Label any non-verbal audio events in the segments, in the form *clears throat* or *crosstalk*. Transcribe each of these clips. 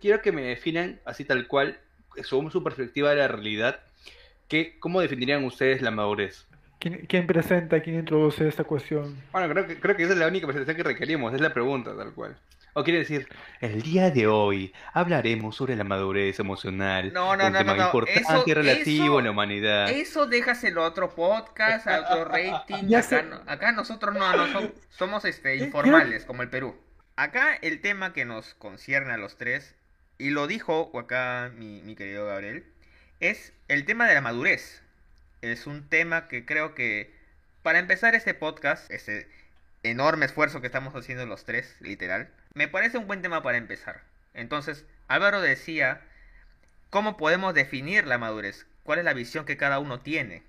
quiero que me definan así tal cual, según su perspectiva de la realidad, ¿qué, ¿cómo definirían ustedes la madurez? ¿Quién, quién presenta, quién introduce esta cuestión? Bueno, creo que, creo que esa es la única presentación que requerimos, es la pregunta tal cual. O quiere decir, el día de hoy hablaremos sobre la madurez emocional, No, no, un no, tema no, no. importante Eso- y relativo eso- en la humanidad. Eso déjaselo a otro podcast, a otro rating. Acá, acá nosotros no, no som- somos este, informales, como el Perú. Acá el tema que nos concierne a los tres, y lo dijo acá mi, mi querido Gabriel, es el tema de la madurez. Es un tema que creo que, para empezar este podcast, ese enorme esfuerzo que estamos haciendo los tres, literal, me parece un buen tema para empezar. Entonces, Álvaro decía, ¿cómo podemos definir la madurez? ¿Cuál es la visión que cada uno tiene?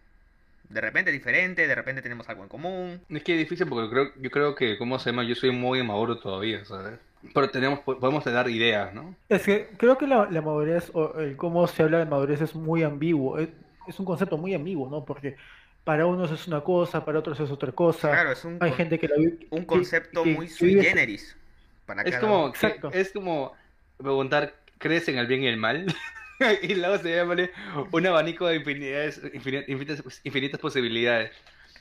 De repente diferente, de repente tenemos algo en común. Es que es difícil porque creo, yo creo que, ¿cómo se llama? Yo soy muy inmaduro todavía, ¿sabes? Pero tenemos, po- podemos dar ideas, ¿no? Es que creo que la, la madurez o el cómo se habla de madurez es muy ambiguo. Es, es un concepto muy ambiguo, ¿no? Porque para unos es una cosa, para otros es otra cosa. Claro, es un, Hay con- gente que la un concepto que- muy que sui generis. Para Es cada como, que- es como preguntar, ¿crees en el bien y el mal? *laughs* y luego se llama un abanico de infinidades, infini- infinitas, infinitas posibilidades.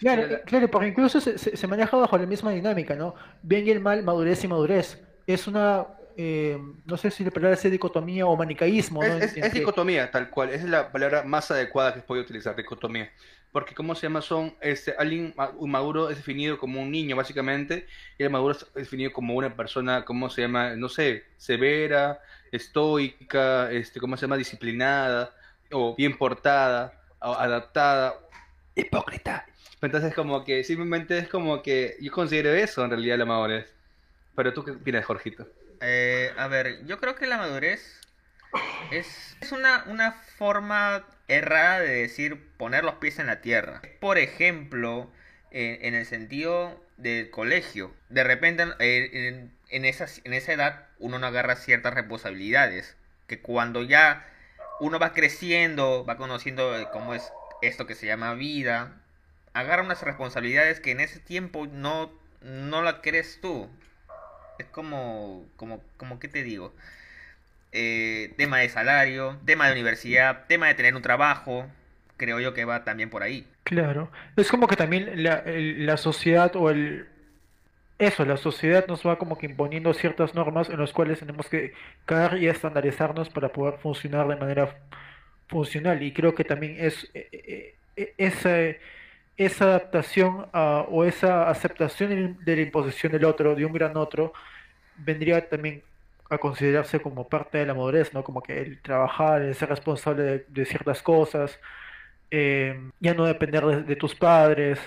Claro, claro, porque incluso se, se- se maneja bajo la misma dinámica, ¿no? Bien y el mal, madurez y madurez. Es una, eh, no sé si la palabra es dicotomía o manicaísmo, ¿no? Es, entre- dicotomía, tal cual. Esa es la palabra más adecuada que puedo utilizar, dicotomía. Porque, ¿cómo se llama? Son, este, alguien maduro es definido como un niño, básicamente, y el maduro es definido como una persona, ¿cómo se llama? No sé, severa, estoica, este, ¿cómo se llama? Disciplinada, o bien portada, o adaptada, hipócrita. Entonces, como que simplemente es como que yo considero eso en realidad la madurez. Pero tú, ¿qué opinas, Jorgito? Eh, a ver, yo creo que la madurez es, es una, una forma errada de decir poner los pies en la tierra. Por ejemplo, eh, en el sentido del colegio. De repente, eh, en, en esa, en esa edad, uno no agarra ciertas responsabilidades. Que cuando ya uno va creciendo, va conociendo eh, cómo es esto que se llama vida, agarra unas responsabilidades que en ese tiempo no, no la crees tú. Es como, como, como, ¿qué te digo? Eh, tema de salario, tema de universidad, tema de tener un trabajo, creo yo que va también por ahí. Claro. Es como que también la, la sociedad o el... Eso, la sociedad nos va como que imponiendo ciertas normas en las cuales tenemos que caer y estandarizarnos para poder funcionar de manera funcional. Y creo que también es eh, eh, eh, esa, adaptación a- o esa aceptación de la- imposición del otro, de un gran otro, vendría también a considerarse como parte de la madurez, ¿no? Como que el trabajar, el ser responsable de, ciertas cosas, eh, ya no depender de, tus padres,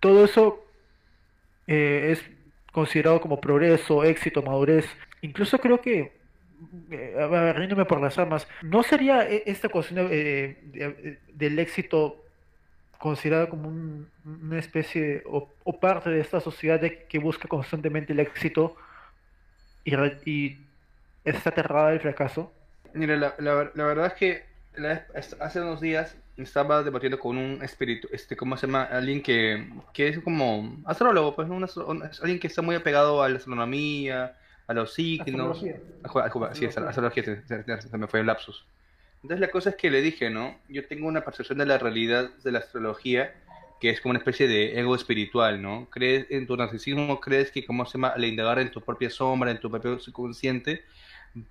todo eso eh, es considerado como progreso, éxito, madurez. Incluso creo que, eh, riéndome por las ramas, ¿no sería e- esta cuestión de- de- del éxito considerada como un- una especie o, o parte de esta sociedad de- que busca constantemente el éxito y, re- y está aterrada del fracaso? Mira, la, la, la verdad es que la hace unos días estaba debatiendo con un espíritu, este, ¿cómo se llama? Alguien que, que es como astrólogo, pues. Un alguien que está muy apegado a la astronomía, a los signos. Astrología. a a ju- sí, astrología, se- se me fue el lapsus. Entonces la cosa es que le dije, ¿no? Yo tengo una percepción de la realidad de la astrología que es como una especie de ego espiritual, ¿no? Crees en tu narcisismo, crees que, ¿cómo se llama? Al indagar en tu propia sombra, en tu propio subconsciente,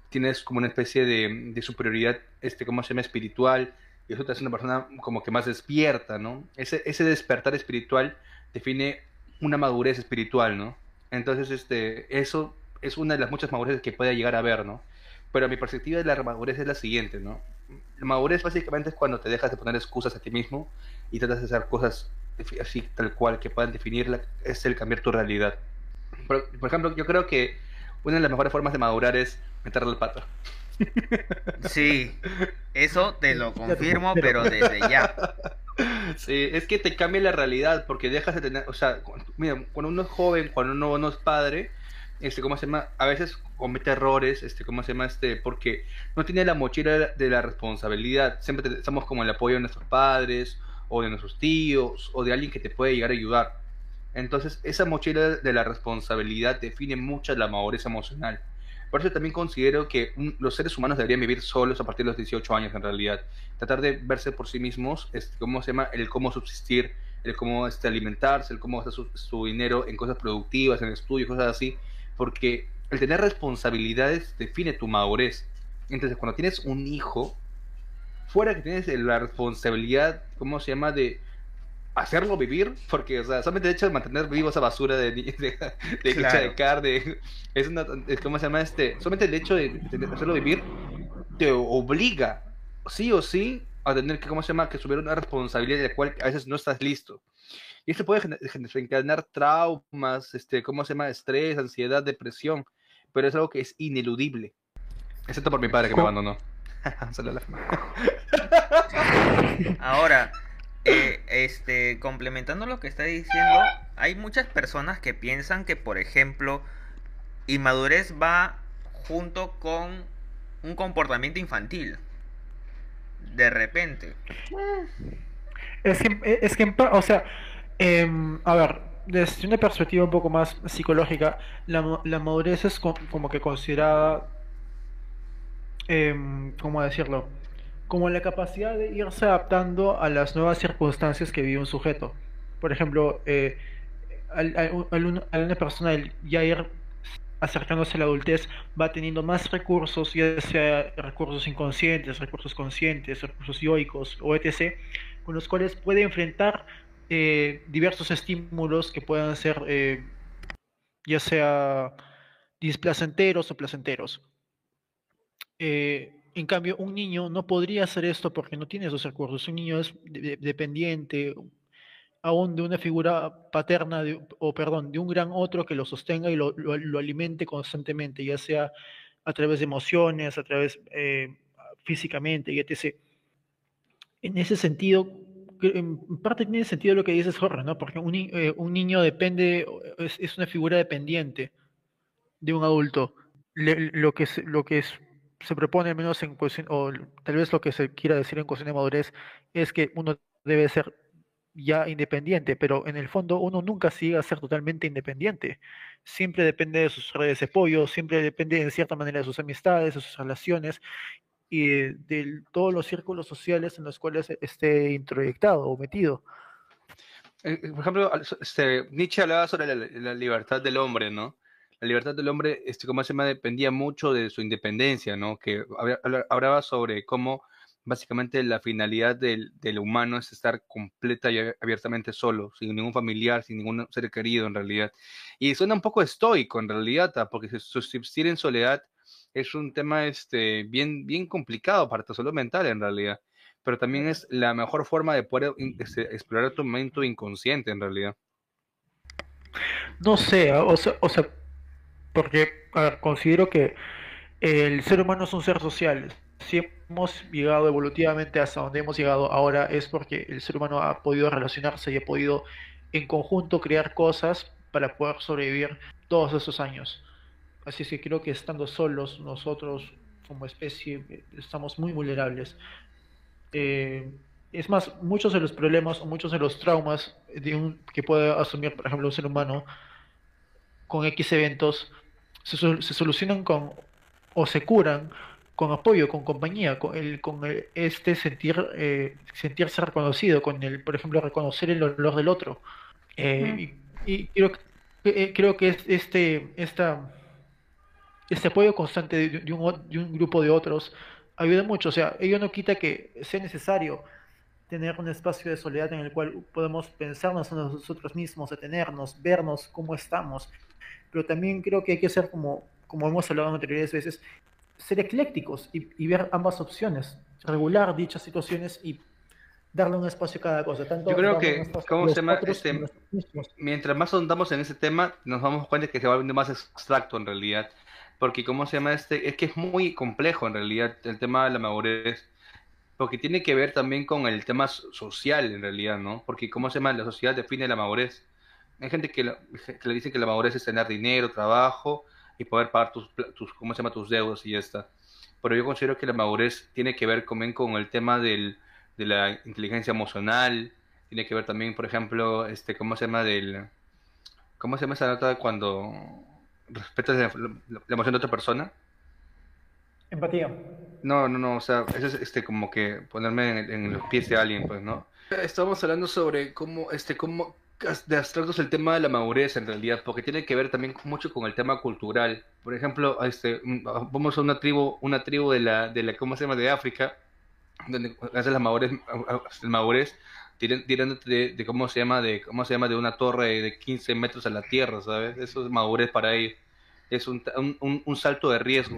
tienes como una especie de, de superioridad, este, ¿cómo se llama? Espiritual, y eso te hace una persona como que más despierta, ¿no? Ese, ese despertar espiritual define una madurez espiritual, ¿no? Entonces, este, eso es una de las muchas madureces que puede llegar a haber, ¿no? Pero mi perspectiva de la madurez es la siguiente, ¿no? La madurez básicamente es cuando te dejas de poner excusas a ti mismo y tratas de hacer cosas así tal cual que puedan definirla, es el cambiar tu realidad. Por, por ejemplo, yo creo que una de las mejores formas de madurar es meterle el pata. *laughs* Sí, eso te lo confirmo, pero desde ya. *laughs* Sí, es que te cambia la realidad porque dejas de tener, o sea, mira, cuando uno es joven, cuando uno no es padre, este, ¿cómo se llama? A veces comete errores, este, ¿cómo se llama? Este, porque no tiene la mochila de la, responsabilidad. Siempre estamos como el apoyo de nuestros padres, o de nuestros tíos, o de alguien que te puede llegar a ayudar. Entonces, esa mochila de la responsabilidad define mucho la madurez emocional. Por eso también considero que los seres humanos deberían vivir solos a partir de los 18 años en realidad. Tratar de verse por sí mismos, este, ¿cómo se llama? El cómo subsistir, el cómo este, alimentarse, el cómo gastar su, dinero en cosas productivas, en estudios, cosas así. Porque el tener responsabilidades define tu madurez. Entonces, cuando tienes un hijo, fuera que tienes la responsabilidad, ¿cómo se llama? De hacerlo vivir, porque, o sea, solamente el hecho de mantener vivo esa basura de, de, de, de carne, *laughs* es una, ¿cómo se llama este? Solamente el hecho de, hacerlo vivir te obliga, sí o sí, a tener que, ¿cómo se llama?, que subir una responsabilidad de la cual a veces no estás listo. Y esto puede desencadenar traumas, este, ¿cómo se llama?, estrés, ansiedad, depresión, pero es algo que es ineludible. Excepto por mi padre que me abandonó. *laughs* *laughs* Ahora, eh, este, complementando lo que está diciendo, hay muchas personas que piensan que, por ejemplo, inmadurez va junto con un comportamiento infantil. De repente. Es que, es que o sea, em, a ver, desde una perspectiva un poco más psicológica, la, la madurez es como que considerada, eh, ¿cómo decirlo? como la capacidad de irse adaptando a las nuevas circunstancias que vive un sujeto. Por ejemplo, eh, al, una persona ya ir acercándose a la adultez va teniendo más recursos, ya sea recursos inconscientes, recursos conscientes, recursos yoicos o etc., con los cuales puede enfrentar eh, diversos estímulos que puedan ser eh, ya sea displacenteros o placenteros. Eh, en cambio, un niño no podría hacer esto porque no tiene esos recursos. Un niño es dependiente aún de una figura paterna o, perdón, de un gran otro que lo sostenga y lo, alimente constantemente, ya sea a través de emociones, a través eh, físicamente y etc. En ese sentido, en parte tiene sentido lo que dices Jorge, ¿no? Porque un, eh, niño depende, es, una figura dependiente de un adulto. lo, que lo que es se propone, al menos en cuestión, o tal vez lo que se quiera decir en cuestión de madurez, es que uno debe ser ya independiente, pero en el fondo uno nunca sigue a ser totalmente independiente. Siempre depende de sus redes de apoyo, siempre depende en cierta manera de sus amistades, de sus relaciones y de, todos los círculos sociales en los cuales esté introyectado o metido. Eh, eh, por ejemplo, este, Nietzsche hablaba sobre la libertad del hombre, ¿no? la libertad del hombre, este, como se llama, dependía mucho de su independencia, ¿no? Que hablaba sobre cómo básicamente la finalidad del, del, humano es estar completa y abiertamente solo, sin ningún familiar, sin ningún ser querido en realidad. Y suena un poco estoico en realidad, porque subsistir en soledad es un tema este, bien, bien complicado para tu salud mental en realidad, pero también es la mejor forma de poder este, explorar tu momento inconsciente en realidad. No sé, o sea, o sea porque, considero que el ser humano es un ser social. Si hemos llegado evolutivamente hasta donde hemos llegado ahora es porque el ser humano ha podido relacionarse y ha podido en conjunto crear cosas para poder sobrevivir todos esos años. Así es que creo que estando solos nosotros como especie estamos muy vulnerables. Eh, es más, muchos de los problemas o muchos de los traumas de un, que puede asumir, por ejemplo, un ser humano con X eventos se, solucionan con o se curan con apoyo, con compañía, con, el, con este sentir, eh, sentirse reconocido, con el, por ejemplo, reconocer el olor del otro. Eh, y, creo, eh, creo que este, esta, este apoyo constante de, un, de un grupo de otros ayuda mucho. O sea, ello no quita que sea necesario tener un espacio de soledad en el cual podemos pensarnos en nosotros mismos, detenernos, vernos cómo estamos pero también creo que hay que ser como, como hemos hablado en anteriores veces, ser eclécticos y, ver ambas opciones, regular dichas situaciones y darle un espacio a cada cosa. Yo creo que, ¿cómo se llama? Este, mientras más andamos en ese tema, nos damos cuenta que se va volviendo más abstracto en realidad. Porque, ¿cómo se llama este? Es que es muy complejo en realidad el tema de la madurez. Porque tiene que ver también con el tema social en realidad, ¿no? Porque, ¿cómo se llama? La sociedad define la madurez. Hay gente que, le dicen que la madurez es tener dinero, trabajo y poder pagar tus, tus, ¿cómo se llama? tus deudas y ya está. Pero yo considero que la madurez tiene que ver también con el tema del, de la inteligencia emocional, tiene que ver también, por ejemplo, este, ¿cómo se llama? Del, ¿Cómo se llama esa nota cuando respetas la, la- la emoción de otra persona. Empatía. No, no, no, o sea, eso es este, como que ponerme en, en los pies de alguien, pues, ¿no? Estábamos hablando sobre cómo, este, cómo de abstractos el tema de la madurez en realidad, porque tiene que ver también mucho con el tema cultural. Por ejemplo, este, mm, vamos a una tribu, una tribu de la, de la, ¿cómo se llama? De África, donde haces la madurez, el madurez tiran- tirándote de, de cómo se llama, de cómo se llama, de una torre de 15 metros a la tierra, ¿sabes? Eso es madurez para ellos. Es un, un, un- salto de riesgo.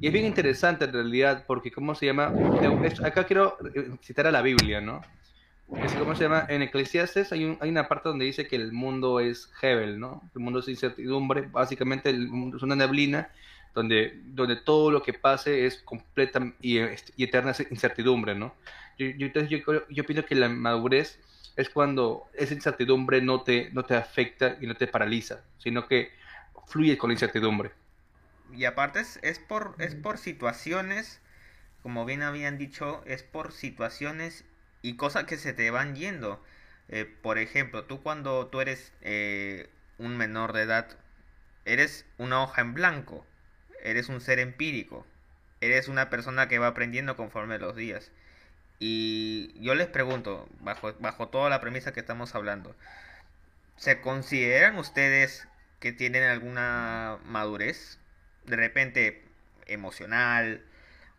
Y es bien interesante en realidad, porque ¿cómo se llama? Acá quiero eh, citar a la Biblia, ¿no? Es, ¿Cómo se llama? En Eclesiastes hay, un- hay una parte donde dice que el mundo es Hebel, ¿no? El mundo es incertidumbre, básicamente el mundo es una neblina donde, donde todo lo que pase es completa y, este, y eterna incertidumbre, ¿no? Yo, entonces yo, yo pienso que la madurez es cuando esa incertidumbre no te, no te afecta y no te paraliza, sino que fluye con la incertidumbre. Y aparte es, es por, es por situaciones, como bien habían dicho, es por situaciones y cosas que se te van yendo. Eh, por ejemplo, tú cuando tú eres eh, un menor de edad, eres una hoja en blanco, eres un ser empírico, eres una persona que va aprendiendo conforme los días. Y yo les pregunto, bajo, bajo toda la premisa que estamos hablando, ¿se consideran ustedes que tienen alguna madurez? De repente emocional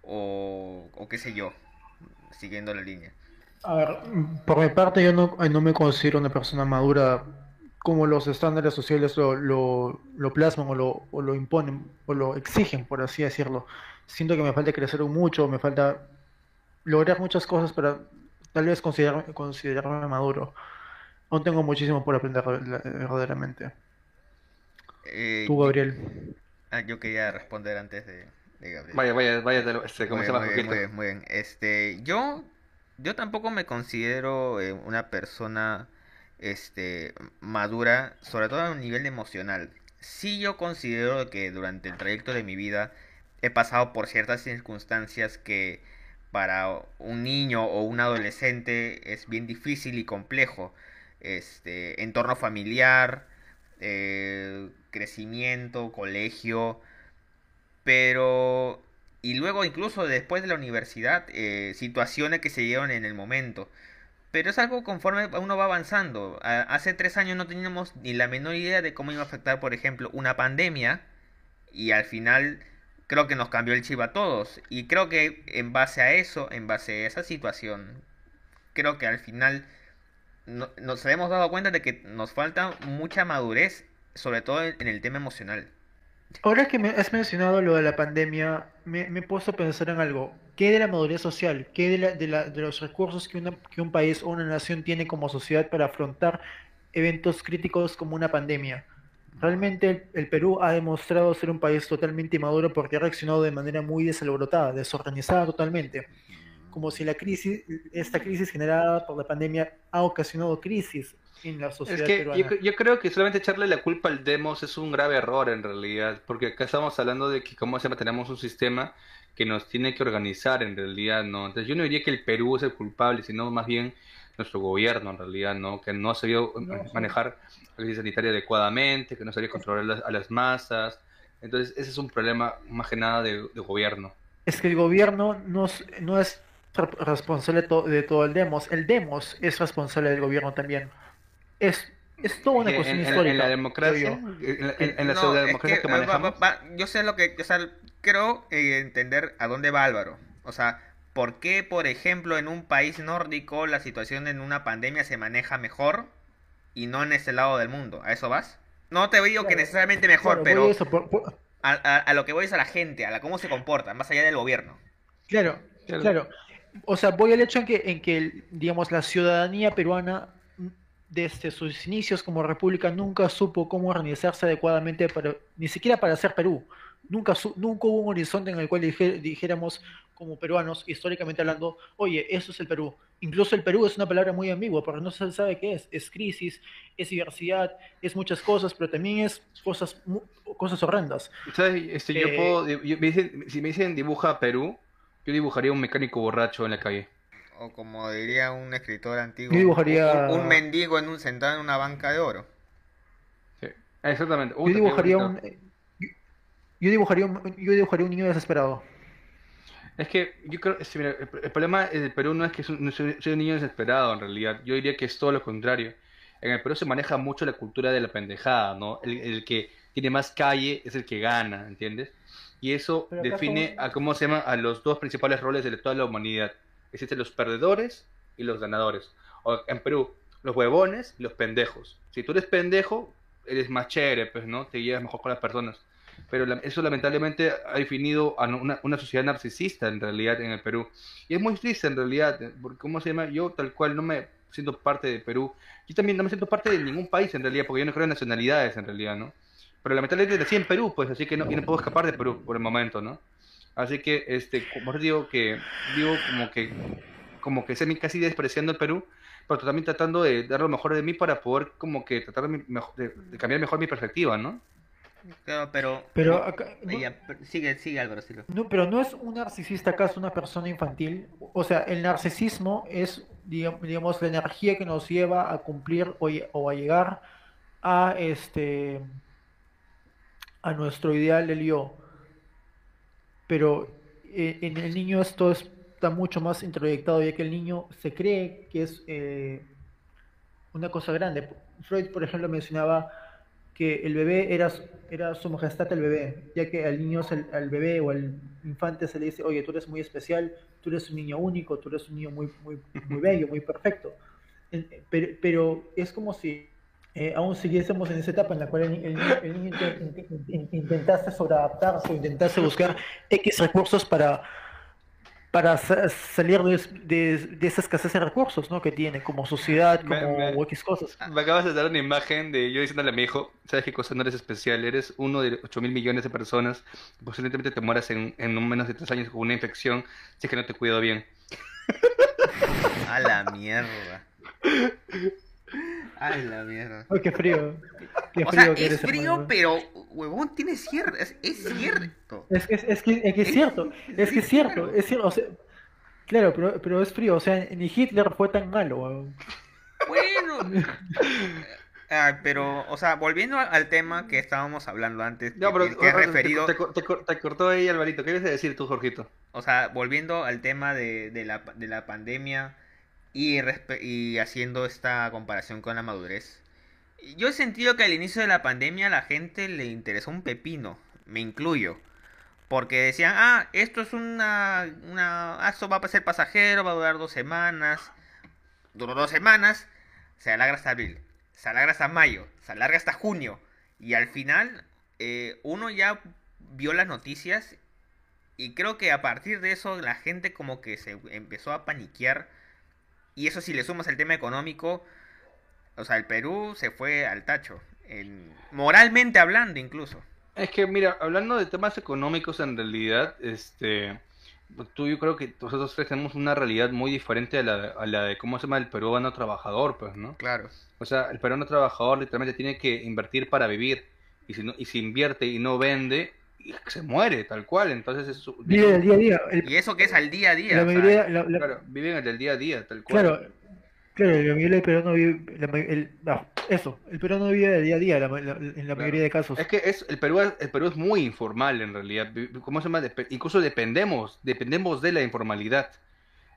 o, o qué sé yo, siguiendo la línea. A ver, por mi parte yo no, no me considero una persona madura como los estándares sociales lo, lo, lo plasman o lo, o lo imponen o lo exigen, por así decirlo. Siento que me falta crecer mucho, me falta lograr muchas cosas para tal vez considerarme, considerarme maduro. Aún tengo muchísimo por aprender verdaderamente. Eh, Tú, Gabriel. ah, yo quería responder antes de, de Gabriel. Vaya, vaya, vaya, este, ¿cómo Muy se bien, llama? muy bien, muy Jorgito? bien, muy bien. Este, yo, yo tampoco me considero eh, una persona, este, madura, sobre todo a un nivel emocional. Sí yo considero que durante el trayecto de mi vida he pasado por ciertas circunstancias que para un niño o un adolescente es bien difícil y complejo. Este, entorno familiar, eh, crecimiento, colegio, pero y luego incluso después de la universidad, eh, situaciones que se dieron en el momento. Pero es algo conforme uno va avanzando. Hace tres años no teníamos ni la menor idea de cómo iba a afectar, por ejemplo, una pandemia. Y al final creo que nos cambió el chip a todos. Y creo que en base a eso, en base a esa situación, creo que al final no- nos hemos dado cuenta de que nos falta mucha madurez, sobre todo en el tema emocional. Ahora que me has mencionado lo de la pandemia, me, me he puesto a pensar en algo. ¿Qué de la madurez social? ¿Qué de, la- de la- de los recursos que, una- que un país o una nación tiene como sociedad para afrontar eventos críticos como una pandemia? Realmente el, el Perú ha demostrado ser un país totalmente inmaduro porque ha reaccionado de manera muy desalborotada, desorganizada totalmente. Como si la crisis, esta crisis generada por la pandemia ha ocasionado crisis en la Es sociedad que yo, peruana. yo creo que solamente echarle la culpa al Demos es un grave error en realidad, porque acá estamos hablando de que, como se llama, tenemos un sistema que nos tiene que organizar en realidad, ¿no? Entonces yo no diría que el Perú es el culpable, sino más bien nuestro gobierno en realidad, ¿no? Que no ha sabido No, sí. manejar la crisis sanitaria adecuadamente, que no sabía controlar las- a las masas. Entonces ese es un problema más que nada de, de gobierno. Es que el gobierno no, es- no es re- responsable to- de todo el demos. El demos es responsable del gobierno también. Es, es toda una En, cuestión en- en histórica. la democracia, yo. en, la- en- en las No, pseudodemocracias es que que, va- va- manejamos, va- yo sé lo que, o sea, creo eh, entender a dónde va Álvaro. O sea, ¿por qué, por ejemplo, en un país nórdico la situación en una pandemia se maneja mejor y no en este lado del mundo? ¿A eso vas? No te digo que necesariamente mejor, Claro, pero a eso, por- por- a, a- a lo que voy es a la gente, a la cómo se comporta, más allá del gobierno. claro, Claro. claro. O sea, voy al hecho en que, en que digamos, la ciudadanía peruana, desde sus inicios como república, nunca supo cómo organizarse adecuadamente, para, ni siquiera para ser Perú. Nunca, nunca hubo un horizonte en el cual dijéramos, como peruanos, históricamente hablando, oye, eso es el Perú. Incluso el Perú es una palabra muy ambigua, porque no se sabe qué es. Es crisis, es diversidad, es muchas cosas, pero también es cosas, mu- cosas horrendas. ¿Sabes? Este, yo Eh, puedo, yo- me dicen- si me dicen dibuja Perú, yo dibujaría un mecánico borracho en la calle. O como diría un escritor antiguo, Yo dibujaría- un, un mendigo en un, sentado en una banca de oro. Sí, exactamente. Yo Uy, qué dibujaría un, Yo dibujaría un, yo dibujaría un niño desesperado. Es que yo creo, sí, mira, el, el problema del Perú no es que soy, soy un niño desesperado en realidad, yo diría que es todo lo contrario. En el Perú se maneja mucho la cultura de la pendejada, ¿no? El, el que tiene más calle es el que gana, ¿entiendes? Y eso define a cómo se llama a los dos principales roles de toda la humanidad. Existen los perdedores y los ganadores. O en Perú, los huevones y los pendejos. Si tú eres pendejo, eres más chévere, pues, ¿no? Te llevas mejor con las personas. Pero eso lamentablemente ha definido a una, una sociedad narcisista en realidad en el Perú. Y es muy triste en realidad, eh, porque ¿cómo se llama? Yo tal cual no me siento parte de Perú. Yo también no me siento parte de ningún país en realidad, porque yo no creo en nacionalidades en realidad, ¿no? Pero lamentablemente nací en Perú, pues, así que no, no puedo escapar de Perú por el momento, ¿no? Así que, este, como os digo que, digo como que, como que semi casi despreciando el Perú, pero también tratando de dar lo mejor de mí para poder como que tratar de, de- de cambiar mejor mi perspectiva, ¿no? Claro, pero... pero no- acá, no, ya, pero sigue, sigue Álvaro, Silva. no- pero no es un narcisista acaso una persona infantil. O sea, el narcisismo es, digam- digamos, la energía que nos lleva a cumplir o a llegar a este a nuestro ideal del yo. Pero eh, en el niño esto está mucho más introyectado, ya que el niño se cree que es eh, una cosa grande. Freud, por ejemplo, mencionaba que el bebé era, era su majestad el bebé, ya que al niño, se- al bebé o al infante se le dice, oye, tú eres muy especial, tú eres un niño único, tú eres un niño muy, muy, muy bello, muy perfecto. En- Pero, pero es como si eh, aún siguiésemos en esa etapa en la cual el, el el niño inte- inte- inte- intentase sobreadaptarse, intentase buscar X recursos para, para sa- salir de, de- de esa escasez de recursos, ¿no? que tiene como sociedad, como me, X cosas. me acabas de dar una imagen de yo diciéndole a mi hijo, ¿sabes qué cosa? No eres especial, eres uno de 8 mil millones de personas, posiblemente te mueras en, en menos de 3 años con una infección si es que no te cuido bien. *laughs* A la mierda. *laughs* A la mierda. Ay, qué frío, qué O sea, que es frío, hermano. pero, huevón, tiene cierto, es, es cierto. Es que es, es que, es que es cierto, *laughs* es que es cierto, es cierto, o sea, claro, pero, pero es frío, o sea, ni Hitler fue tan malo. weón. Bueno, *laughs* ah, pero, o sea, volviendo al tema que estábamos hablando antes, No, que, pero que- que referido, te, te, te cortó ahí Alvarito, ¿qué ibas a decir tú, Jorgito? o sea, volviendo al tema de, de la, de la pandemia y, haciendo esta comparación con la madurez. Yo he sentido que al inicio de la pandemia a la gente le interesó un pepino, me incluyo. Porque decían, ah, esto es una, una, ah, esto va a ser pasajero, va a durar dos semanas. Duró dos semanas, se alarga hasta abril, se alarga hasta mayo, se alarga hasta junio. Y al final, eh, uno ya vio las noticias y creo que a partir de eso la gente como que se empezó a paniquear. Y eso si le sumas el tema económico, o sea, el Perú se fue al tacho. En, moralmente hablando incluso. Es que, mira, hablando de temas económicos en realidad, este, tú yo creo que nosotros tenemos una realidad muy diferente a la, a la de cómo se llama el peruano trabajador, pues, ¿no? Claro. O sea, el peruano trabajador literalmente tiene que invertir para vivir. Y si no, y si invierte y no vende, se muere, tal cual. Entonces, es, Vive del día a día, el- Y eso que es al día a día. la mayoría, la- la- claro, viven el del día a día, tal cual. claro, claro, la mayoría del peruano vive, la el, no, eso, el peruano vive del día a día la- en la mayoría de casos. Es que es, el Perú, el Perú es muy informal en realidad. ¿Cómo se llama? Incluso dependemos, dependemos de la informalidad.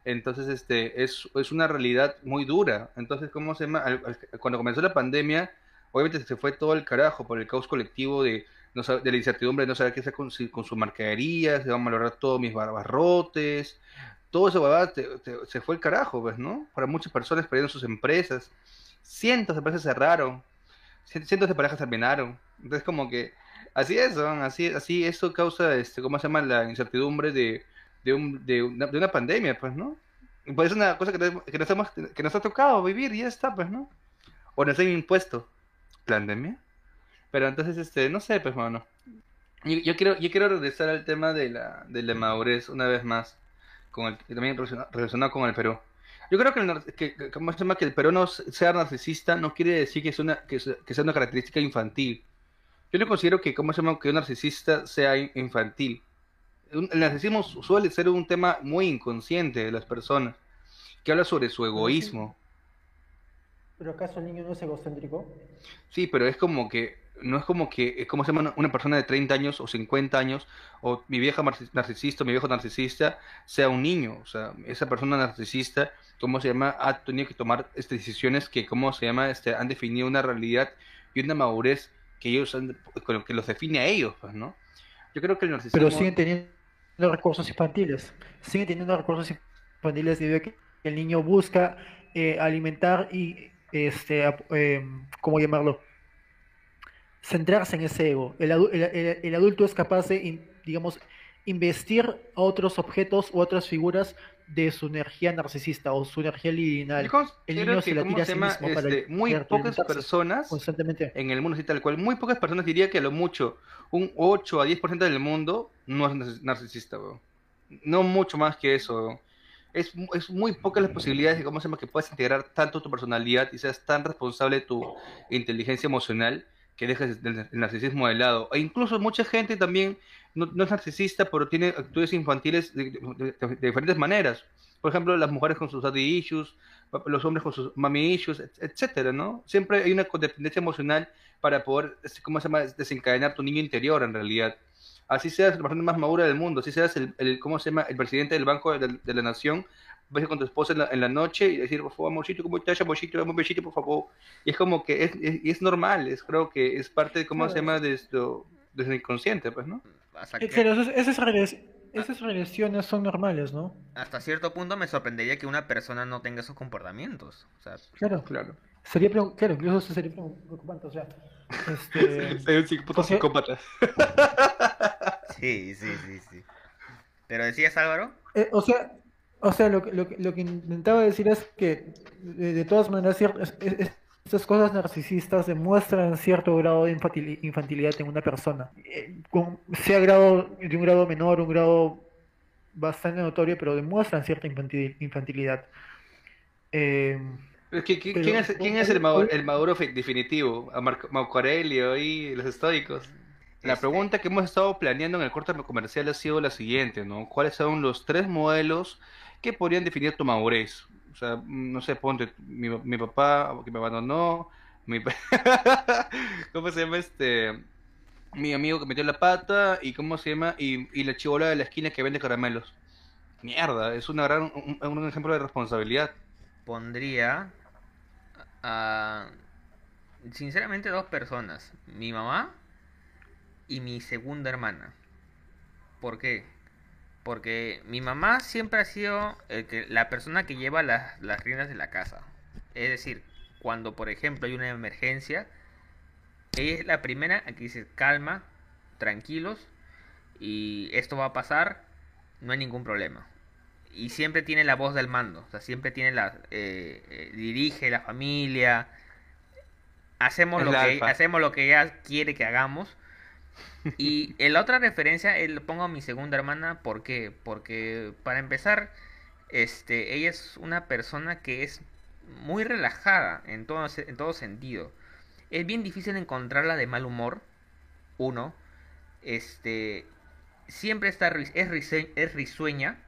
Entonces, este, es, es una realidad muy dura. Entonces, ¿cómo se llama? Al- al- Cuando comenzó la pandemia, obviamente se fue todo el carajo por el caos colectivo de, de la incertidumbre de no saber qué hacer con, su- con su mercadería, se van a malograr todos mis barbarrotes, todo eso huevada, te- se fue el carajo, pues, ¿no? Para muchas personas perdieron sus empresas, cientos de empresas cerraron, cien- cientos de parejas terminaron. Entonces, como que así es, ¿no? Así, así eso causa, este, ¿cómo se llama? La incertidumbre de, de, un, de, una, de una pandemia, pues, ¿no? Pues es una cosa que, que, nos hemos, que nos ha tocado vivir y ya está, pues, ¿no? O nos han impuesto pandemia. Pero entonces, este, no sé, pues, bueno. Yo, yo quiero, yo quiero regresar al tema de la, de la madurez una vez más, con el, también relaciona- relacionado con el Perú. Yo creo que, el, que, ¿cómo se llama? que el Perú no sea narcisista no quiere decir que, es una, que, sea- que sea una característica infantil. Yo no considero que, ¿cómo se llama? que un narcisista sea in- infantil. Un- El narcisismo su- suele ser un tema muy inconsciente de las personas, que habla sobre su egoísmo. ¿pero acaso el niño no es egocéntrico? Sí, pero es como que no es como que, como se llama una persona de 30 años o 50 años, o mi vieja narcisista mi viejo narcisista sea un niño. O sea, esa persona narcisista, ¿cómo se llama? Ha tenido que tomar estas decisiones que, ¿cómo se llama? Este, han definido una realidad y una madurez que ellos han, que los define a ellos, pues, ¿no? Yo creo que el narcisismo... Pero siguen teniendo recursos infantiles. Siguen teniendo recursos infantiles debido a que el niño busca eh, alimentar y, este, eh, ¿cómo llamarlo? Centrarse en ese ego. El, el, adulto es capaz de, digamos, investir a otros objetos u otras figuras de su energía narcisista o su energía libidinal. El niño se la tira a sí mismo para este, muy pocas personas constantemente. en el mundo así tal cual, muy pocas personas diría que a lo mucho un 8 a 10% del mundo no es narcisista, No mucho más que eso. Es, es, muy pocas las posibilidades de cómo se llama que puedas integrar tanto tu personalidad y seas tan responsable de tu inteligencia emocional que dejes el, narcisismo de lado. E incluso mucha gente también no, es narcisista, pero tiene actitudes infantiles de, diferentes maneras. Por ejemplo, las mujeres con sus daddy issues, los hombres con sus mami issues, etcétera, ¿no? Siempre hay una codependencia emocional para poder, este, ¿cómo se llama?, desencadenar tu niño interior en realidad. Así seas la persona más madura del mundo, así seas el, ¿cómo se llama?, el presidente del Banco de, de la Nación, ves con tu esposa en la, en la, noche y decir, por favor, amorcito, ¿cómo estás, amorcito? Dame un besito, por favor. Y es como que es, es, es normal, es, creo que es parte de cómo se llama de esto, desde el inconsciente, pues, ¿no? Pero esas, esas regresiones son normales, ¿no? Hasta cierto punto me sorprendería que una persona no tenga esos comportamientos. O sea, claro, claro. Sería, claro, incluso sería preocupante, o sea, este... *laughs* Sería un puto psicópata. Sí, sí, sí, sí. ¿Pero decías, Álvaro? Eh, o sea, o sea, lo, lo, lo que intentaba decir es que, de, todas maneras, estas cosas narcisistas demuestran cierto grado de infantilidad en una persona. Eh, sea grado de un grado menor, un grado bastante notorio, pero demuestran cierta infantilidad. Eh, ¿Quién, es, ¿Quién es, el, maduro, el maduro definitivo? ¿A Marco, Aurelio y los estoicos? La este pregunta que hemos estado planeando en el corte comercial ha sido la siguiente, ¿no? ¿Cuáles son los tres modelos que podrían definir tu madurez. O sea, mm, no sé, ponte mi, mi papá que me abandonó, mi *laughs* ¿cómo se llama este? Mi amigo que metió la pata y cómo se llama y, y la chivola de la esquina que vende caramelos. Mierda, es una gran, un, ejemplo de responsabilidad. Pondría a, sinceramente dos personas, mi mamá y mi segunda hermana. ¿Por qué? Porque mi mamá siempre ha sido la persona que lleva las, las riendas de la casa. Es decir, cuando por ejemplo hay una emergencia, ella es la primera a que dice calma, tranquilos, y esto va a pasar, no hay ningún problema. Y siempre tiene la voz del mando, o sea, siempre tiene la, eh, eh, dirige la familia, hacemos lo, que, hacemos lo que ella quiere que hagamos *laughs* y la otra referencia, él pongo a mi segunda hermana, ¿por qué? Porque para empezar, este, ella es una persona que es muy relajada en todo, en sentido. Es bien difícil encontrarla de mal humor, uno. Este, siempre está, es, risueña.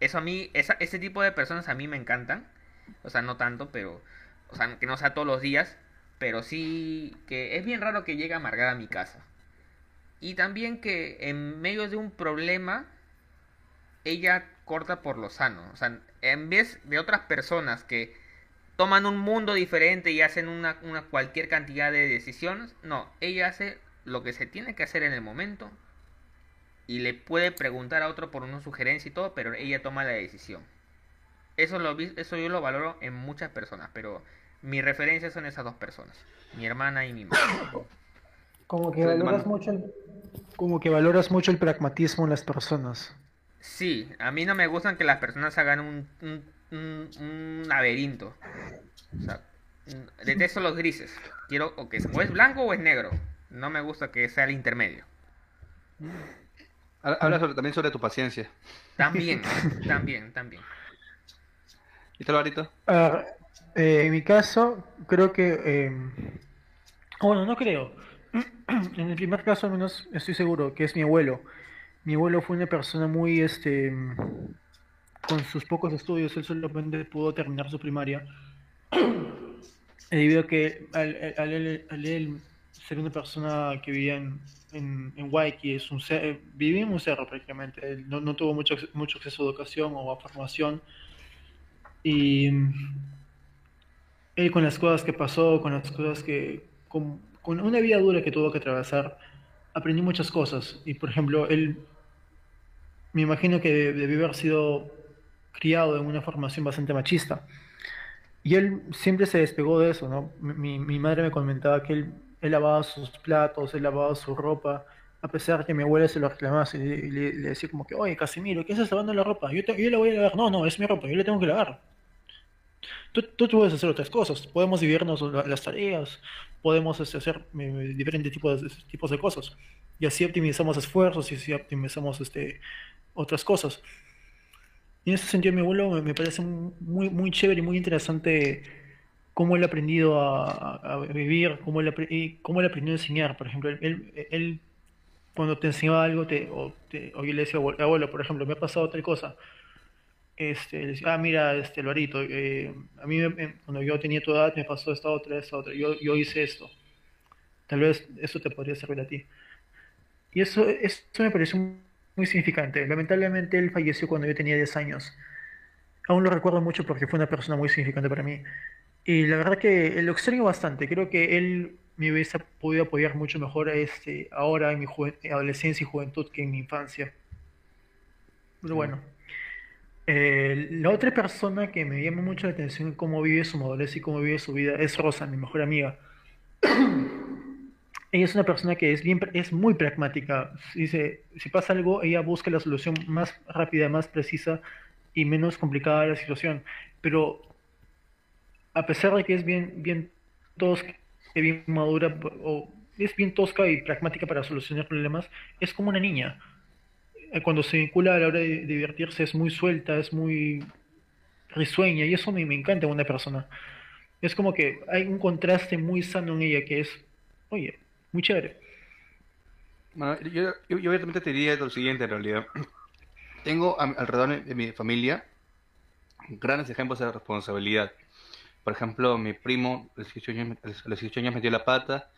Eso a mí, ese tipo de personas a mí me encantan. O sea, no tanto, pero, o sea, que no sea todos los días, pero sí que es bien raro que llegue amargada a mi casa. Y también que en medio de un problema, ella corta por lo sano. O sea, en vez de otras personas que toman un mundo diferente y hacen una, una cualquier cantidad de decisiones, no, ella hace lo que se tiene que hacer en el momento y le puede preguntar a otro por una sugerencia y todo, pero ella toma la decisión. Eso, lo, eso yo lo valoro en muchas personas, pero mi referencia son esas dos personas, mi hermana y mi madre. Como que valoras mucho el, como que valoras mucho el pragmatismo en las personas. Sí, a mí no me gustan que las personas hagan un, un, laberinto. O sea, detesto los grises. Quiero o que o es blanco o es negro. No me gusta que sea el intermedio. Habla también sobre tu paciencia. También, *laughs* también, también. ¿Y tú, Alvarito? Eh, en mi caso, creo que... Eh... Bueno, no creo. *clears throat* en el primer caso al menos estoy seguro que es mi abuelo. Mi abuelo fue una persona muy, este, con sus pocos estudios, él solamente pudo terminar su primaria. *clears throat* debido a que al, él ser una persona que vivía en, en, en Waikiki, es un vivía en un cerro prácticamente, no, no, tuvo mucho, mucho acceso a educación o a formación. Y él con las cosas que pasó, con las cosas que, con, con una vida dura que tuvo que atravesar, aprendí muchas cosas. Y por ejemplo, él, me imagino que debió haber sido criado en una formación bastante machista. Y él siempre se despegó de eso, ¿no? Mi, madre me comentaba que él, él, lavaba sus platos, él lavaba su ropa, a pesar que mi abuela se lo reclamase y le, le, decía como que, oye, Casimiro, ¿qué haces lavando la ropa? Yo, te, yo la voy a lavar. No, no, es mi ropa, yo la tengo que lavar. Tú, tú, puedes hacer otras cosas, podemos dividirnos las tareas, podemos hacer eh, diferentes tipos de, tipos de cosas. Y así optimizamos esfuerzos y así optimizamos este, otras cosas. Y en ese sentido, mi abuelo me, parece muy, muy chévere y muy interesante cómo él ha aprendido a, vivir, cómo él, y cómo él aprendido a enseñar. Por ejemplo, él, él cuando te enseñaba algo, te, o, te, o yo le decía, abuelo, por ejemplo, me ha pasado tal cosa este, decía, ah, mira, este, Lorito, eh, a mí cuando yo tenía tu edad me pasó esta otra, esta otra, yo, yo hice esto. Tal vez eso te podría servir a ti. Y eso, eso me pareció muy significante. Lamentablemente él falleció cuando yo tenía 10 años. Aún lo recuerdo mucho porque fue una persona muy significante para mí. Y la verdad que lo extraño bastante. Creo que él me hubiese podido apoyar mucho mejor este, ahora en mi adolescencia y juventud que en mi infancia. Pero bueno. Eh, la otra persona que me llama mucho la atención en cómo vive su madurez y cómo vive su vida es Rosa, mi mejor amiga. *clears throat* ella es una persona que es, bien, es muy pragmática. Dice, si pasa algo, ella busca la solución más rápida, más precisa y menos complicada la situación. Pero a pesar de que es bien, bien tosca, madura, o es bien tosca y pragmática para solucionar problemas, es como una niña. Eh, cuando se vincula a la hora de divertirse es muy suelta, es muy risueña y eso me, me encanta en una persona. Es como que hay un contraste muy sano en ella que es, oye, muy chévere. Bueno, yo, yo, obviamente te diría lo siguiente en realidad. *clears throat* Tengo alrededor de mi familia grandes ejemplos de responsabilidad. Por ejemplo, mi primo a los 18 años metió la pata,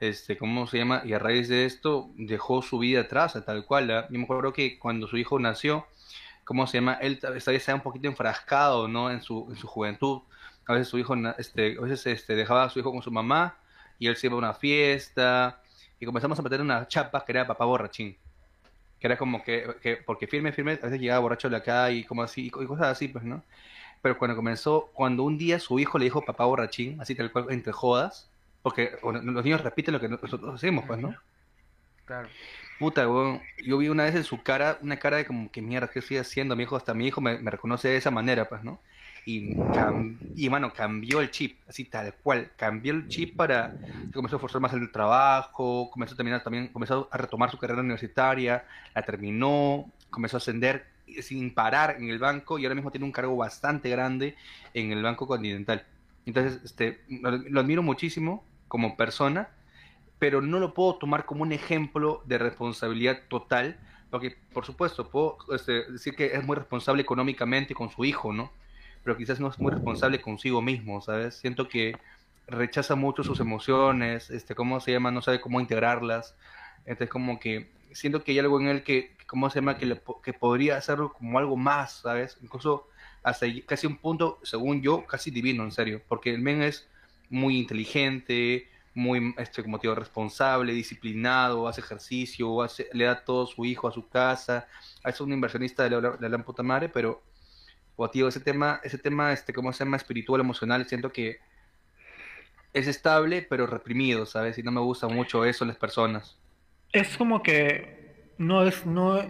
este, ¿cómo se llama? Y a raíz de esto dejó su vida atrás, tal cual. ¿ah? Yo me acuerdo que cuando su hijo nació, ¿cómo se llama? Él estaba un poquito enfrascado, ¿no? En su, en su juventud. A veces su hijo, este, a veces este, dejaba a su hijo con su mamá y él se iba a una fiesta y comenzamos a meter una chapa que era papá borrachín. Que era como que, que porque firme, firme, a veces llegaba borracho de la calle y como así, y cosas así, pues, ¿no? Pero cuando comenzó, cuando un día su hijo le dijo papá borrachín, así tal cual, entre jodas, porque los niños repiten lo que nosotros hacemos, pues, ¿no? Claro. Puta, weón. Yo vi una vez en su cara, una cara de como que mierda, ¿qué estoy haciendo? Mi hijo, hasta mi hijo me, reconoce de esa manera, pues, ¿no? Y, y, mano, cambió el chip, así tal cual. Cambió el chip para. Comenzó a forzar más el trabajo, comenzó a terminar también, comenzó a retomar su carrera universitaria, la terminó, comenzó a ascender sin parar en el banco y ahora mismo tiene un cargo bastante grande en el Banco Continental. Entonces, este, lo admiro muchísimo como persona, pero no lo puedo tomar como un ejemplo de responsabilidad total, porque por supuesto puedo este, decir que es muy responsable económicamente con su hijo, ¿no? Pero quizás no es muy responsable consigo mismo, ¿sabes? Siento que rechaza mucho sus emociones, este, ¿cómo se llama? No sabe cómo integrarlas. Entonces como que siento que hay algo en él que, ¿cómo se llama? Que, que podría hacerlo como algo más, ¿sabes? Incluso hasta casi un punto, según yo, casi divino, en serio, porque el men es muy inteligente, muy, este, como digo, responsable, disciplinado, hace ejercicio, hace, le da todo su hijo a su casa, es un inversionista de la, de puta madre, pero, o tío, ese tema, ese tema, este, como se llama, espiritual, emocional, siento que es estable, pero reprimido, ¿sabes? Y no me gusta mucho eso en las personas. Es como que no es, no,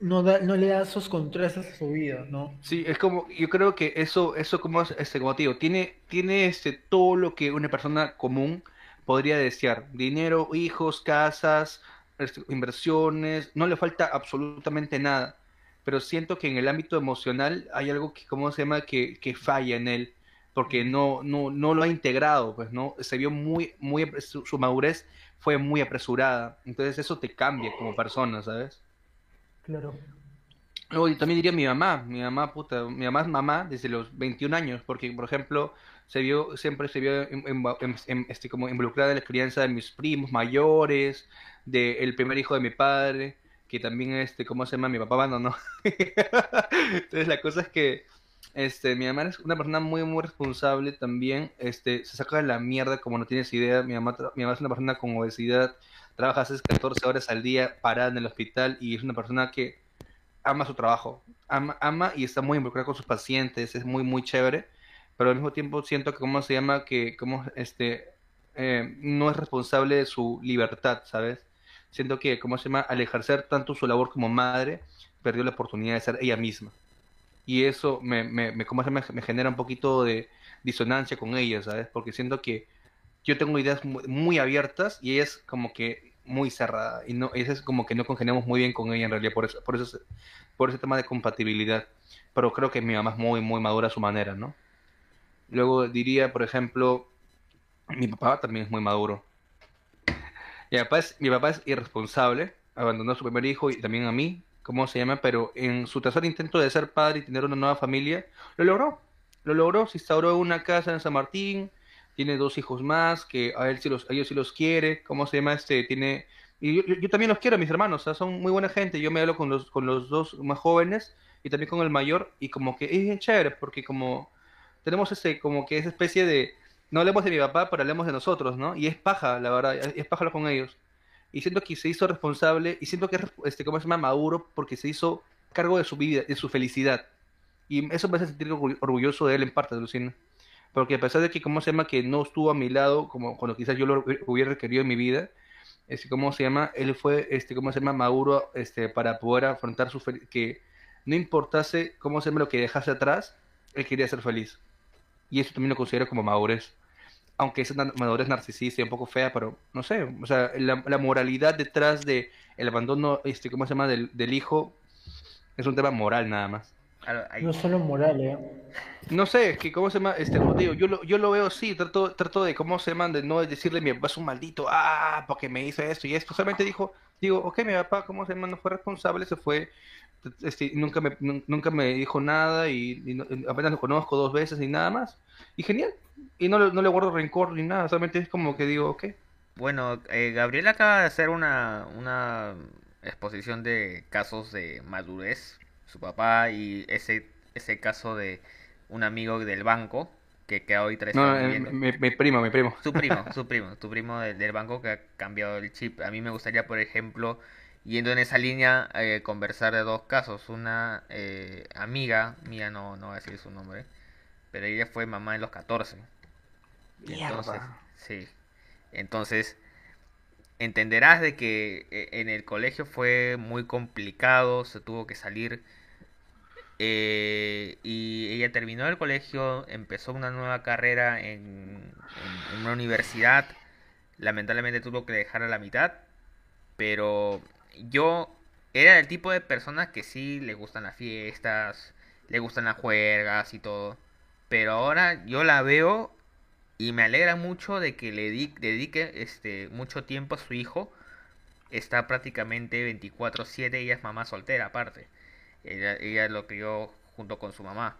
no, da, no le da esos contrastes a su vida, ¿no? Sí, es como, yo creo que eso, eso como es, este, como tiene, tiene este, todo lo que una persona común podría desear. Dinero, hijos, casas, este, inversiones, no le falta absolutamente nada. Pero siento que en el ámbito emocional hay algo que, ¿cómo se llama? Que, que falla en él, porque no, no, no lo ha integrado, pues, ¿no? Se vio muy, muy, su, su madurez fue muy apresurada. Entonces eso te cambia como persona, ¿sabes? Claro. Y también diría mi mamá, mi mamá, puta, mi mamá es mamá desde los 21 años, porque, por ejemplo, se vio, siempre se vio este, como involucrada en la crianza de mis primos mayores, del primer hijo de mi padre, que también, este, ¿cómo se llama? Mi papá abandonó. *laughs* Entonces, la cosa es que, este, mi mamá es una persona muy, muy responsable también, este, se saca de la mierda como no tienes idea, mi mamá, mi mamá es una persona con obesidad, trabaja hace 14 horas al día parada en el hospital y es una persona que ama su trabajo, ama, ama y está muy involucrada con sus pacientes, es muy, muy chévere, pero al mismo tiempo siento que, ¿cómo se llama? Que, como, este, eh, no es responsable de su libertad, ¿sabes? Siento que, ¿cómo se llama? Al ejercer tanto su labor como madre, perdió la oportunidad de ser ella misma. Y eso me, me, ¿cómo se me genera un poquito de disonancia con ella, ¿sabes? Porque siento que yo tengo ideas muy, abiertas y ella es como que muy cerrada y no ella es como que no congeniamos muy bien con ella en realidad por eso por eso es- por ese tema de compatibilidad pero creo que mi mamá es muy muy madura a su manera no luego diría por ejemplo mi papá también es muy maduro. Mi papá es mi papá es irresponsable abandonó a su primer hijo y también a mí cómo se llama pero en su tercer intento de ser padre y tener una nueva familia lo logró lo logró se instauró una casa en San Martín tiene dos hijos más, que a él sí los, a ellos sí los quiere, ¿cómo se llama este? Tiene, y yo, yo- también los quiero, mis hermanos, sea, son muy buena gente, yo me hablo con los, con los dos más jóvenes y también con el mayor, y como que es chévere, porque como tenemos ese, como que esa especie de, no hablemos de mi papá, pero hablemos de nosotros, ¿no? Y es paja, la verdad, es paja con ellos. Y siento que se hizo responsable, y siento que es, este, ¿cómo se llama? Maduro, porque se hizo cargo de su vida, de su felicidad. Y eso me hace sentir orgu- orgulloso de él en parte, Lucina. Porque a pesar de que, ¿cómo se llama? Que no estuvo a mi lado, como cuando quizás yo lo hubiera requerido en mi vida, este, ¿cómo se llama? Él fue, este, ¿cómo se llama? Maduro, este, para poder afrontar su que no importase, ¿cómo se llama? Lo que dejase atrás, él quería ser feliz. Y eso también lo considero como madurez. Aunque esa madurez narcisista y un poco fea, pero no sé, o sea, la, la moralidad detrás de el abandono, este, ¿cómo se llama? Del, del hijo, es un tema moral nada más. Ahí- No solo moral, ¿eh? No sé, es que cómo se llama, este, como te digo, yo lo, yo lo veo así, trato, trato de cómo se llama, de no decirle mi papá es un maldito, ah, porque me hizo esto y esto, solamente dijo, digo, ok, mi papá, cómo se llama, no fue responsable, se fue, este, nunca me, nun- nunca me dijo nada y, y no- apenas lo conozco dos veces y nada más, y genial, y no, le- no le guardo rencor ni nada, solamente es como que digo, ok, Bueno, eh, Gabriel acaba de hacer una, una exposición de casos de madurez, su papá y ese, ese caso de un amigo del banco que, que hoy tres no, mi, mi primo, mi primo, Su primo, *laughs* su primo, tu primo del, del banco que ha cambiado el chip. A mí me gustaría, por ejemplo, yendo en esa línea, eh, conversar de dos casos. Una eh, amiga mía, no, no voy a decir su nombre, pero ella fue mamá en los 14. Y entonces, sí. Entonces, entenderás de que eh, en el colegio fue muy complicado, se tuvo que salir eh, y ella terminó el colegio, empezó una nueva carrera en, una universidad. Lamentablemente tuvo que dejar a la mitad, pero yo era el tipo de persona que sí le gustan las fiestas, le gustan las juergas y todo. Pero ahora yo la veo y me alegra mucho de que le di- dedique este mucho tiempo a su hijo. Está prácticamente 24/7, ella es mamá soltera aparte. Ella, ella lo crió junto con su mamá.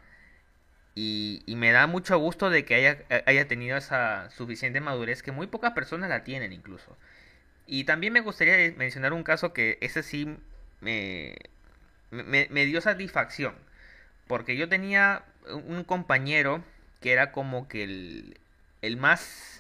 Y, y me da mucho gusto de que haya, haya tenido esa suficiente madurez que muy pocas personas la tienen incluso. Y también me gustaría mencionar un caso que ese sí me, me, me dio satisfacción. Porque yo tenía un compañero que era como que el, el más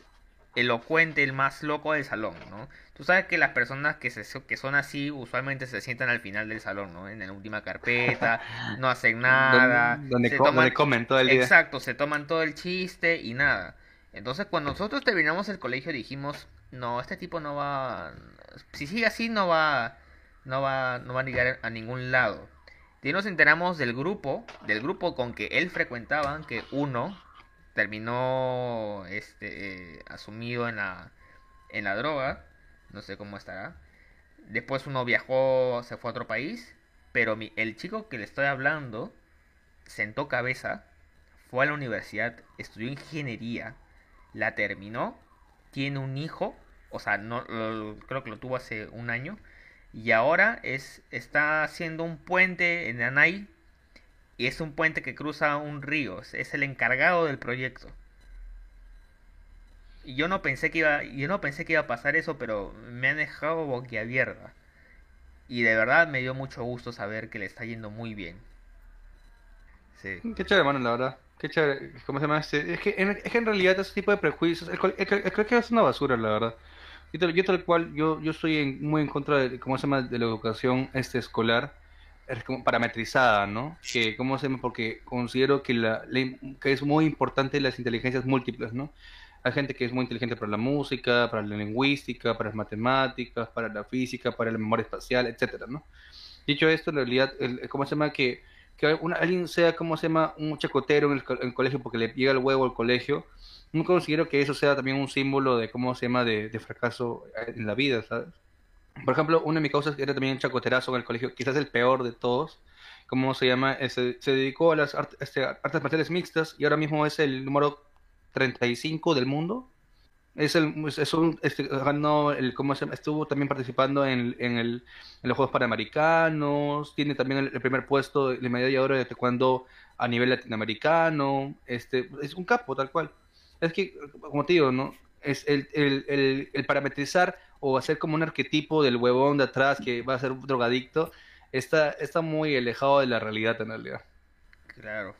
elocuente, el más loco del salón, ¿no? Tú sabes que las personas que, se, que son así usualmente se sientan al final del salón, ¿no? En la última carpeta, no hacen *laughs* nada. donde, se toman- donde comen todo el día. Exacto, se toman todo el chiste y nada. Entonces, cuando nosotros terminamos el colegio dijimos, no, este tipo no va, si sigue así no va, no va, no va a llegar a ningún lado. Y nos enteramos del grupo, del grupo con que él frecuentaba, que uno terminó, este, eh, asumido en la, en la droga, no sé cómo estará. Después uno viajó, se fue a otro país, pero mi- el chico que le estoy hablando sentó cabeza, fue a la universidad, estudió ingeniería, la terminó, tiene un hijo, o sea, no lo- creo que lo tuvo hace un año, Y ahora es, está haciendo un puente en Anay y es un puente que cruza un río. Es el encargado del proyecto. Y yo no pensé que iba, yo no pensé que iba a pasar eso, pero me han dejado boquiabierta. Y de verdad me dio mucho gusto saber que le está yendo muy bien. Sí. Qué chévere, mano, la verdad. Qué chévere. ¿Cómo se llama este? Es que en, es que en realidad ese tipo de prejuicios, creo que es una basura, la verdad. Yo tal, yo tal cual, yo, yo estoy muy en contra de, ¿cómo se llama?, de la educación este escolar parametrizada, ¿no? Que, ¿cómo llama? Porque considero que, la, que es muy importante las inteligencias múltiples, ¿no? Hay gente que es muy inteligente para la música, para la lingüística, para las matemáticas, para la física, para la memoria espacial, etcétera, ¿no? Dicho esto, en realidad, ¿cómo se llama? Que, que alguien sea, ¿cómo se llama? Un chacotero en el, colegio porque le llega el huevo al colegio, no considero que eso sea también un símbolo de, ¿cómo se llama? De, de fracaso en la vida, ¿sabes? Por ejemplo, una de mis causas era también chacoterazo en el colegio, quizás el peor de todos. ¿Cómo se llama? Se, se dedicó a las este, artes marciales mixtas y ahora mismo es el número 35 del mundo. Es el, es un, este, ganó el, ¿cómo se llama? Estuvo también participando en, en, el, en los Juegos Panamericanos, tiene también el, primer puesto de medalla de oro de taekwondo a nivel latinoamericano, este, es un capo tal cual. Es que, como te digo, ¿no? Es el, el, el, el parametrizar o hacer como un arquetipo del huevón de atrás que va a ser un drogadicto, está, está muy alejado de la realidad en realidad. Claro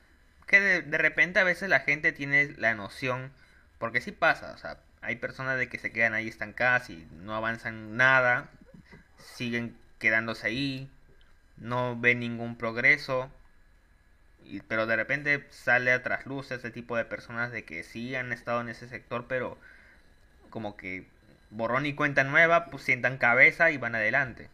que de, repente a veces la gente tiene la noción, porque sí pasa, o sea, hay personas de que se quedan ahí estancadas y no avanzan nada, siguen quedándose ahí, no ven ningún progreso, y, pero de repente sale a trasluz ese tipo de personas de que sí han estado en ese sector, pero como que borrón y cuenta nueva, pues sientan cabeza y van adelante.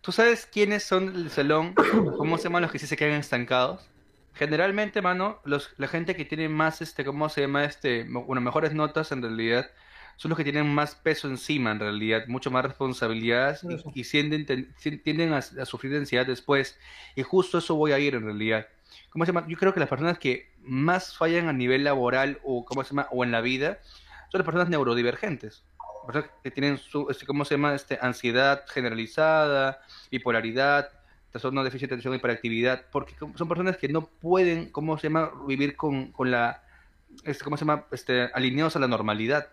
¿Tú sabes quiénes son el salón? ¿Cómo se llaman los que sí se quedan estancados? Generalmente, mano, los, la gente que tiene más, este, ¿cómo se llama? Este, bueno, mejores notas en realidad, son los que tienen más peso encima en realidad, mucho más responsabilidades y, tienden, tienden a, sufrir de ansiedad después. Y justo eso voy a ir en realidad. ¿Cómo se llama? Yo creo que las personas que más fallan a nivel laboral o, ¿cómo se llama? o en la vida son las personas neurodivergentes. Personas que tienen su, este, ¿cómo se llama? Este, ansiedad generalizada, bipolaridad, trastorno de déficit de atención y hiperactividad, porque son personas que no pueden, ¿cómo se llama?, vivir con, con la, este, ¿cómo se llama?, este, alineados a la normalidad.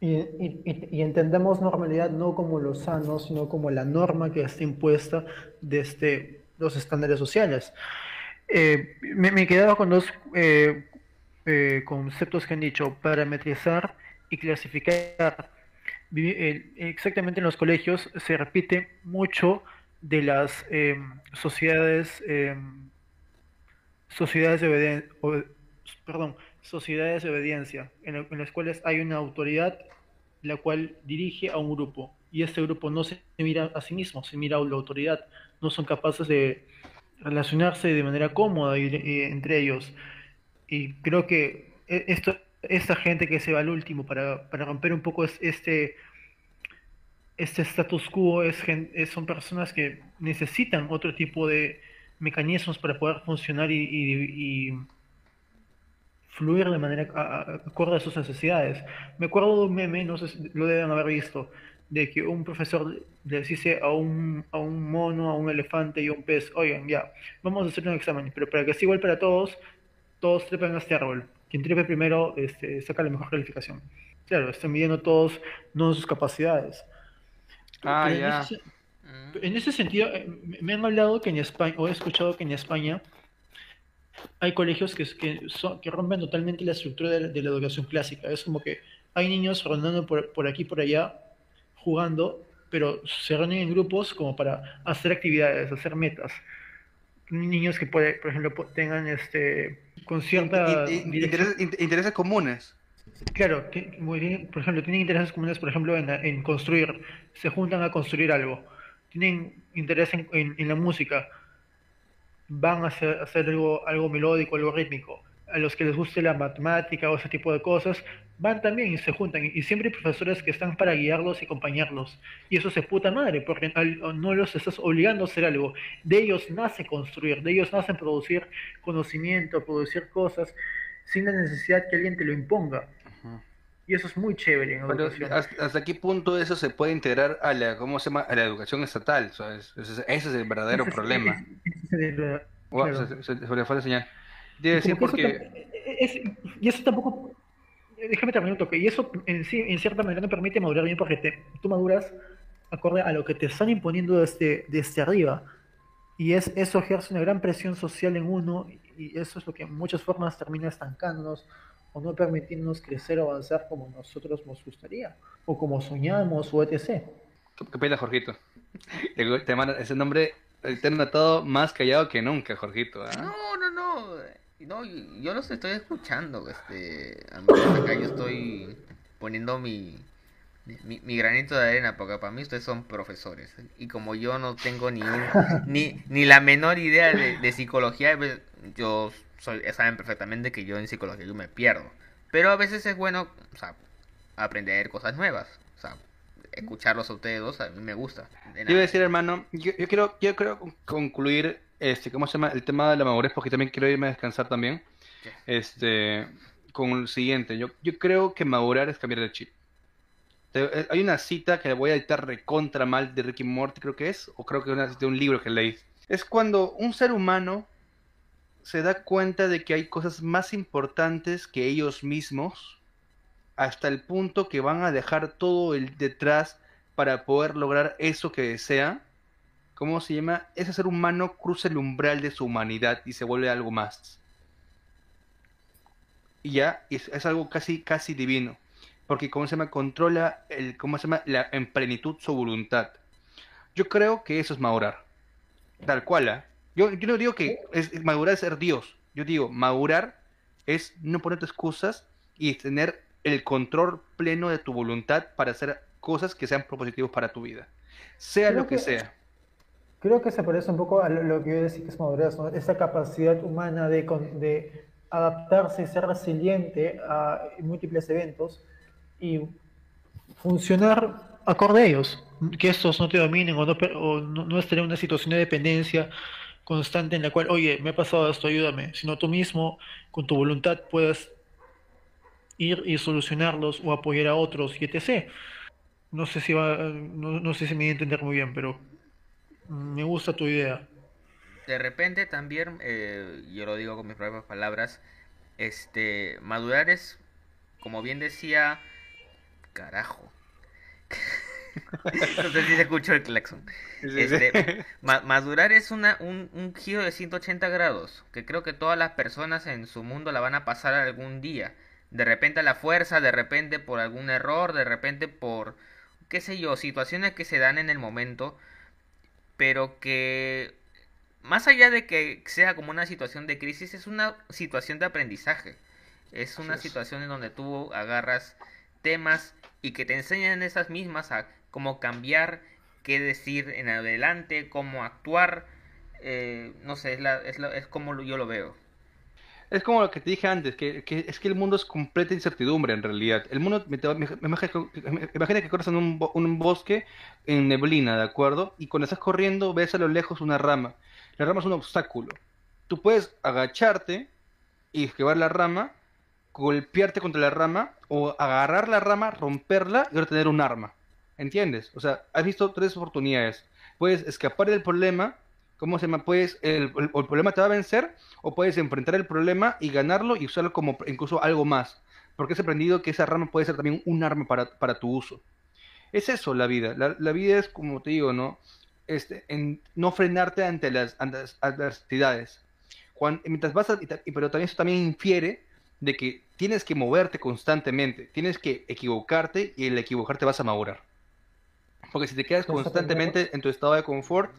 Y, entendemos normalidad no como lo sano, sino como la norma que está impuesta desde este, los estándares sociales. Eh, me, me, he quedado con dos eh, eh, conceptos que han dicho, parametrizar y clasificar. exactamente en los colegios se repite mucho de las em, sociedades em, sociedades de perdón, sociedades de obediencia, en, las cuales hay una autoridad la cual dirige a un grupo y este grupo no se mira a sí mismo, se mira a la autoridad, no son capaces de relacionarse de manera cómoda entre ellos. Y creo que e, esto, esta gente que se va al último para, para romper un poco este este status quo es, son personas que necesitan otro tipo de mecanismos para poder funcionar y, fluir de manera acorde a sus necesidades. Me acuerdo de un meme, no sé si lo deben haber visto, de que un profesor le dice a un, a un mono, a un elefante y a un pez, oigan, ya, vamos a hacer un examen, pero para que sea igual para todos, todos trepen a este árbol. Quien trepe primero este, saca la mejor calificación. Claro, están midiendo todos no sus capacidades. Ah, ya. En, ese, sentido, eh, me han hablado que en España, o he escuchado que en España hay colegios que, que, que rompen totalmente la estructura de, la educación clásica. Es como que hay niños rondando por, por aquí por allá, jugando, pero se reúnen en grupos como para hacer actividades, hacer metas. Niños que, puede, por ejemplo, tengan este con cierta... intereses comunes. Claro, por ejemplo, tienen intereses comunes, por ejemplo, en, construir, se juntan a construir algo, tienen interés en, la música, van a hacer, hacer, algo, algo melódico, algo rítmico. A los que les guste la matemática o ese tipo de cosas, van también y se juntan. Y siempre hay profesores que están para guiarlos y acompañarlos. Y eso se puta madre, porque no los estás obligando a hacer algo. De ellos nace construir, de ellos nace producir conocimiento, producir cosas sin la necesidad que alguien te lo imponga. Y eso es muy chévere en Pero. ¿hasta, hasta qué punto eso se puede integrar a la, ¿cómo se llama? A la educación estatal, ¿sabes? Ese, es es el verdadero Ese es- problema. ese- ese es Wow, claro. se, se- se me fue la señal. Debe decir como que eso porque... tam- es- y eso tampoco, déjame terminar un toque, y eso en sí, en cierta manera no permite madurar bien porque te, tú maduras acorde a lo que te están imponiendo desde, desde arriba. Y es, eso ejerce una gran presión social en uno y eso es lo que en muchas formas termina estancándonos o no permitirnos crecer o avanzar como nosotros nos gustaría o como soñamos o etc. ¿Qué, pena, Jorgito? El- te manda- ese nombre eh, te han notado más callado que nunca, Jorgito. ¿ah? No, yo los estoy escuchando. Este, a mí acá yo estoy poniendo mi, mi, mi granito de arena, porque para mí ustedes son profesores. Y como yo no tengo ni un- *laughs* ni, ni la menor idea de, de psicología, pues, yo soy, saben perfectamente que yo en psicología yo me pierdo. Pero a veces es bueno, o sea, aprender cosas nuevas. O sea, escucharlos a ustedes dos, a mí me gusta. De Yo iba a nada. decir, hermano, yo, yo quiero, yo quiero con- concluir, este, ¿cómo se llama? El tema de la madurez, porque también quiero irme a descansar también. Este, con el siguiente. Yo, yo creo que madurar es cambiar de chip. Te- eh, hay una cita que le voy a editar recontra mal de Ricky Morty, creo que es, o creo que es de un libro que leí. Es cuando un ser humano se da cuenta de que hay cosas más importantes que ellos mismos, hasta el punto que van a dejar todo el detrás para poder lograr eso que desea. ¿Cómo se llama? Ese ser humano cruza el umbral de su humanidad y se vuelve algo más. Y ya es, es algo casi, casi divino. Porque, ¿cómo se llama? Controla el, ¿cómo se llama? La, en plenitud su voluntad. Yo creo que eso es madurar. Tal cual, ¿ah? Yo, yo no digo que es, es madurar es ser Dios. Yo digo, madurar es no ponerte excusas y tener el control pleno de tu voluntad para hacer cosas que sean propositivos para tu vida. Sea Creo lo que que- sea. Creo que se parece un poco a lo, que yo decía que es madurez, ¿no? Esa capacidad humana de, de adaptarse y ser resiliente a múltiples eventos y funcionar acorde a ellos. Que estos no te dominen o no, o no, no estar en una situación de dependencia constante en la cual, oye, me ha pasado esto, ayúdame. Sino tú mismo, con tu voluntad, puedes ir y solucionarlos o apoyar a otros y etc. No sé si va, no sé si me voy a entender muy bien, pero me gusta tu idea. De repente también, eh, yo lo digo con mis propias palabras, este, madurar es, como bien decía, carajo. *laughs* No sé si se escuchó el claxon. Este, ma- madurar es una, un, un giro de 180 grados, que creo que todas las personas en su mundo la van a pasar algún día. De repente a la fuerza, de repente por algún error, de repente por, qué sé yo, situaciones que se dan en el momento, pero que más allá de que sea como una situación de crisis, es una situación de aprendizaje. Es una es. situación en donde tú agarras temas y que te enseñan esas mismas a cómo cambiar, qué decir en adelante, cómo actuar. eh, no sé, es, la, es, la- es como yo lo veo. Es como lo que te dije antes, que, que es que el mundo es completa incertidumbre en realidad. El mundo, me, me- imagina, que- corres en un, un bosque en neblina, ¿de acuerdo? Y cuando estás corriendo ves a lo lejos una rama. La rama es un obstáculo. Tú puedes agacharte y esquivar la rama, golpearte contra la rama, o agarrar la rama, romperla y ahora tener un arma. ¿Entiendes? O sea, has visto tres oportunidades. Puedes escapar del problema, ¿cómo se llama? Puedes, el, el- el problema te va a vencer, o puedes enfrentar el problema y ganarlo y usarlo como incluso algo más. Porque has aprendido que esa rama puede ser también un arma para, para tu uso. Es eso la vida. La, la vida es, como te digo, ¿no? Este, en no frenarte ante las, ante las adversidades. Cuan- mientras vas a- pero también eso también infiere de que tienes que moverte constantemente, tienes que equivocarte y el equivocarte vas a madurar. Porque si te quedas constantemente en tu estado de confort,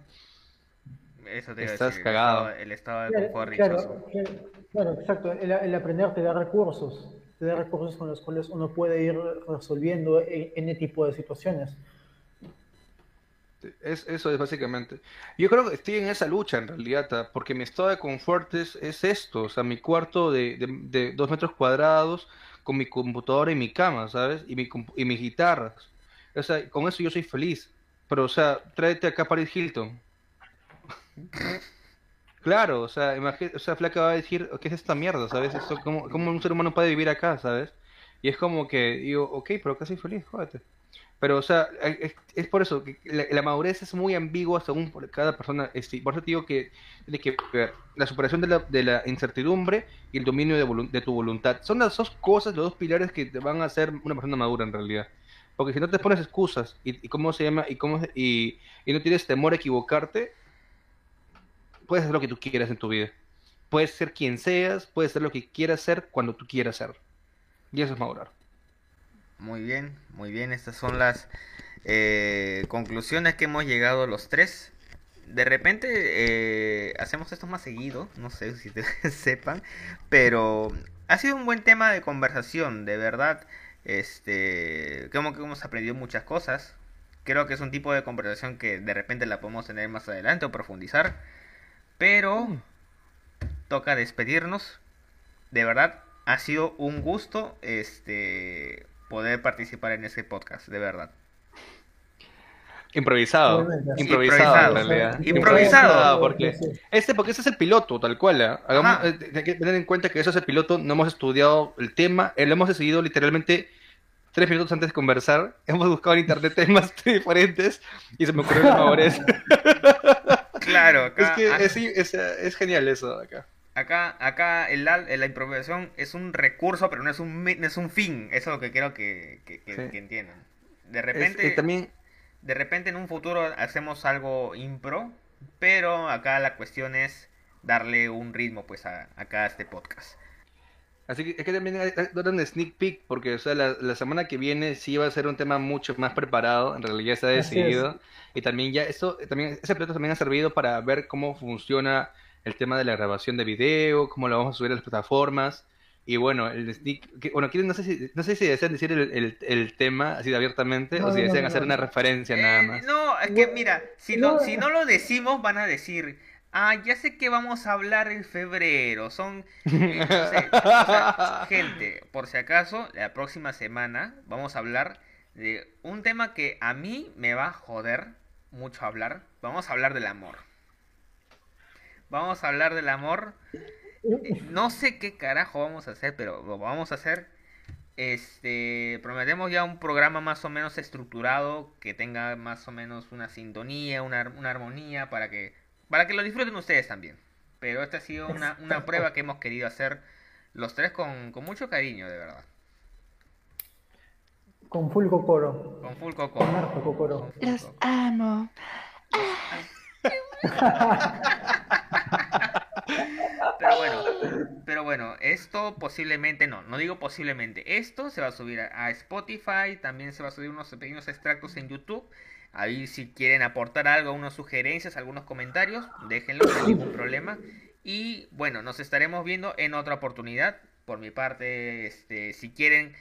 Eso te Estás decir, el cagado. estado- El estado de confort claro, claro, claro, exacto. El, el aprender te da recursos, te da recursos con los cuales uno puede ir resolviendo en N tipo de situaciones. Es, eso es básicamente. Yo creo que estoy en esa lucha en realidad, porque mi estado de confort es, es esto, o sea, mi cuarto de, de, de dos metros cuadrados con mi computadora y mi cama, ¿sabes? Y, mi, y mis guitarras. O sea, con eso yo soy feliz. Pero, o sea, tráete acá a Paris Hilton. Claro, o sea, o sea, Flaca va a decir, ¿qué es esta mierda, ¿sabes? Esto, ¿cómo, cómo un ser humano puede vivir acá, ¿sabes? Y es como que digo, ok, pero acá soy feliz, jódete. Pero, o sea, es, por eso que la, madurez es muy ambigua según por cada persona. Este, por eso te digo que tiene que ver la superación de la, incertidumbre y el dominio de, tu voluntad. Son las dos cosas, los dos pilares que te van a hacer una persona madura en realidad. Porque si no te pones excusas y, cómo se llama y cómo y, y no tienes temor a equivocarte, puedes hacer lo que tú quieras en tu vida. Puedes ser quien seas, puedes ser lo que quieras ser cuando tú quieras ser. Y eso es madurar. Muy bien, muy bien. Estas son las eh, conclusiones que hemos llegado los tres. De repente eh, hacemos esto más seguido, no sé si te *laughs* sepan, pero ha sido un buen tema de conversación, de verdad. Este, como que hemos aprendido muchas cosas. Creo que es un tipo de conversación que de repente la podemos tener más adelante o profundizar. Pero toca despedirnos. De verdad, ha sido un gusto este poder participar en este podcast, de verdad. Improvisado. Obviamente. Improvisado, en Improvisado. realidad. Improvisado. porque Sí, sí. este, porque ese es el piloto, tal cual. ¿ah? Hagamos- Ajá. eh, hay que tener en cuenta que eso es el piloto. No hemos estudiado el tema. eh, lo hemos decidido literalmente tres minutos antes de conversar. *laughs* Hemos buscado en internet temas *laughs* diferentes y se me ocurrió la *laughs* Claro, *laughs* es acá, que a- es, es, es genial eso acá. acá, acá el, la improvisación es un recurso, pero no es un, no es un fin. Eso es lo que quiero que, que- que- Sí. que entiendan. De Es- repente, eh, también de repente en un futuro hacemos algo impro, pero acá la cuestión es darle un ritmo pues a, acá a este podcast. Así que es que también un sneak peek, porque o sea, la, la semana que viene sí va a ser un tema mucho más preparado, en realidad está Así es. decidido. Y también ya, esto, también, ese piloto también ha servido para ver cómo funciona el tema de la grabación de video, cómo lo vamos a subir a las plataformas. Y bueno, el sneak, que- bueno, quieren, no sé si, no sé si desean decir el, el, el tema así de abiertamente No, o si no, desean no, hacer no. una referencia nada Eh, más. no, es que mira, si no, no. si no lo decimos van a decir, ah, ya sé que vamos a hablar en febrero, son, eh, no sé, o sea, *laughs* gente, por si acaso, la próxima semana vamos a hablar de un tema que a mí me va a joder mucho hablar, vamos a hablar del amor. Vamos a hablar del amor. Eh, No sé qué carajo vamos a hacer, pero lo vamos a hacer. Este, prometemos ya un programa más o menos estructurado que tenga más o menos una sintonía, una, una armonía para que para que lo disfruten ustedes también. Pero esta ha sido una, una prueba que hemos querido hacer los tres con, con mucho cariño, de verdad. Con full cocoro. Con full coco. Con harto cocoro. Con full coco. amo. Pero bueno, pero bueno, esto posiblemente no, no digo posiblemente, esto se va a subir a, a Spotify, también se va a subir unos pequeños extractos en YouTube. Ahí si quieren aportar algo, unas sugerencias, algunos comentarios, déjenlo, no hay ningún problema. Y bueno, nos estaremos viendo en otra oportunidad. Por mi parte, este, si quieren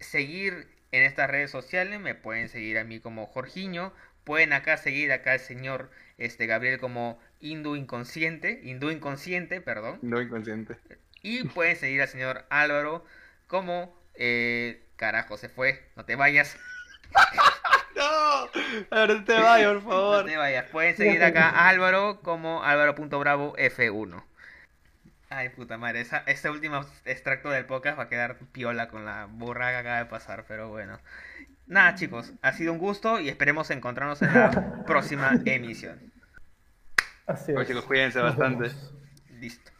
seguir en estas redes sociales, me pueden seguir a mí como Jorgiño. Pueden acá seguir acá al señor este, Gabriel como Hindú Inconsciente, Hindú Inconsciente, perdón. No inconsciente. Y pueden seguir al señor Álvaro como... eh, carajo, se fue, no te vayas. *laughs* *laughs* No, no te vayas, por No favor. te vayas. Pueden seguir acá a Álvaro como Álvaro.bravo F1. Ay, puta madre, esa, este último extracto del podcast va a quedar piola con la burra que acaba de pasar, pero bueno. Nada, chicos, ha sido un gusto y esperemos encontrarnos en la *laughs* próxima emisión. Así es. chicos, cuídense Nos bastante. vemos. Listo.